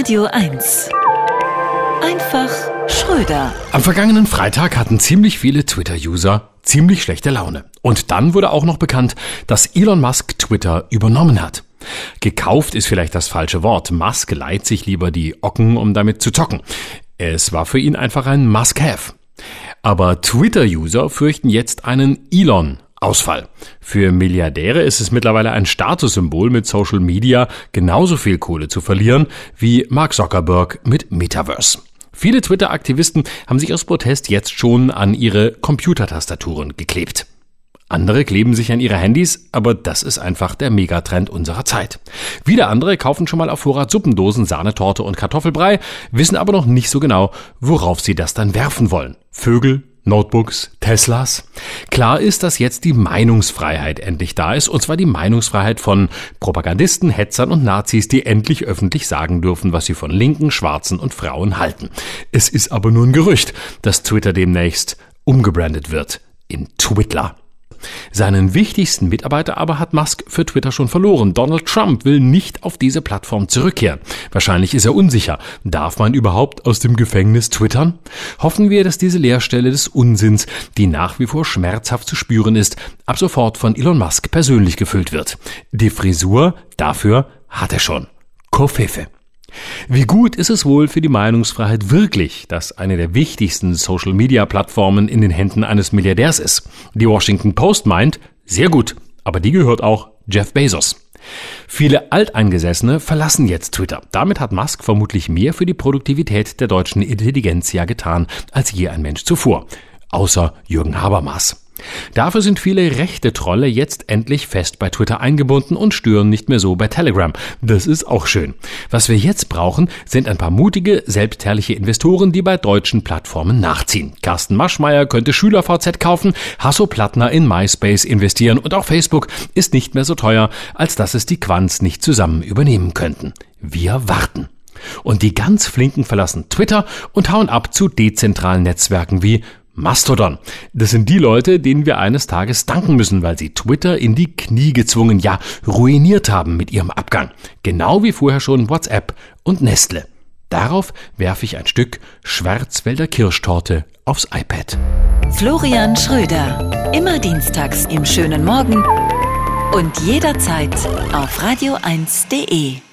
Radio 1. Einfach Schröder. Am vergangenen Freitag hatten ziemlich viele Twitter-User ziemlich schlechte Laune. Und dann wurde auch noch bekannt, dass Elon Musk Twitter übernommen hat. Gekauft ist vielleicht das falsche Wort. Musk leiht sich lieber die Ocken, um damit zu zocken. Es war für ihn einfach ein Must-Have. Aber Twitter-User fürchten jetzt einen Elon Ausfall. Für Milliardäre ist es mittlerweile ein Statussymbol mit Social Media genauso viel Kohle zu verlieren wie Mark Zuckerberg mit Metaverse. Viele Twitter-Aktivisten haben sich aus Protest jetzt schon an ihre Computertastaturen geklebt. Andere kleben sich an ihre Handys, aber das ist einfach der Megatrend unserer Zeit. Wieder andere kaufen schon mal auf Vorrat Suppendosen, Sahnetorte und Kartoffelbrei, wissen aber noch nicht so genau, worauf sie das dann werfen wollen. Vögel, Notebooks, Teslas. Klar ist, dass jetzt die Meinungsfreiheit endlich da ist, und zwar die Meinungsfreiheit von Propagandisten, Hetzern und Nazis, die endlich öffentlich sagen dürfen, was sie von Linken, Schwarzen und Frauen halten. Es ist aber nur ein Gerücht, dass Twitter demnächst umgebrandet wird in Twitter. Seinen wichtigsten Mitarbeiter aber hat Musk für Twitter schon verloren. Donald Trump will nicht auf diese Plattform zurückkehren. Wahrscheinlich ist er unsicher. Darf man überhaupt aus dem Gefängnis twittern? Hoffen wir, dass diese Leerstelle des Unsinns, die nach wie vor schmerzhaft zu spüren ist, ab sofort von Elon Musk persönlich gefüllt wird. Die Frisur dafür hat er schon. Kofefe. Wie gut ist es wohl für die Meinungsfreiheit wirklich, dass eine der wichtigsten Social-Media-Plattformen in den Händen eines Milliardärs ist? Die Washington Post meint, sehr gut, aber die gehört auch Jeff Bezos. Viele Alteingesessene verlassen jetzt Twitter. Damit hat Musk vermutlich mehr für die Produktivität der deutschen Intelligenz ja getan als je ein Mensch zuvor. Außer Jürgen Habermas. Dafür sind viele rechte Trolle jetzt endlich fest bei Twitter eingebunden und stören nicht mehr so bei Telegram. Das ist auch schön. Was wir jetzt brauchen, sind ein paar mutige, selbstherrliche Investoren, die bei deutschen Plattformen nachziehen. Carsten Maschmeyer könnte SchülerVZ kaufen, Hasso Plattner in MySpace investieren und auch Facebook ist nicht mehr so teuer, als dass es die Quants nicht zusammen übernehmen könnten. Wir warten. Und die ganz Flinken verlassen Twitter und hauen ab zu dezentralen Netzwerken wie Mastodon. Das sind die Leute, denen wir eines Tages danken müssen, weil sie Twitter in die Knie gezwungen, ja, ruiniert haben mit ihrem Abgang. Genau wie vorher schon WhatsApp und Nestle. Darauf werfe ich ein Stück Schwarzwälder Kirschtorte aufs iPad. Florian Schröder. Immer dienstags im schönen Morgen und jederzeit auf radio1.de.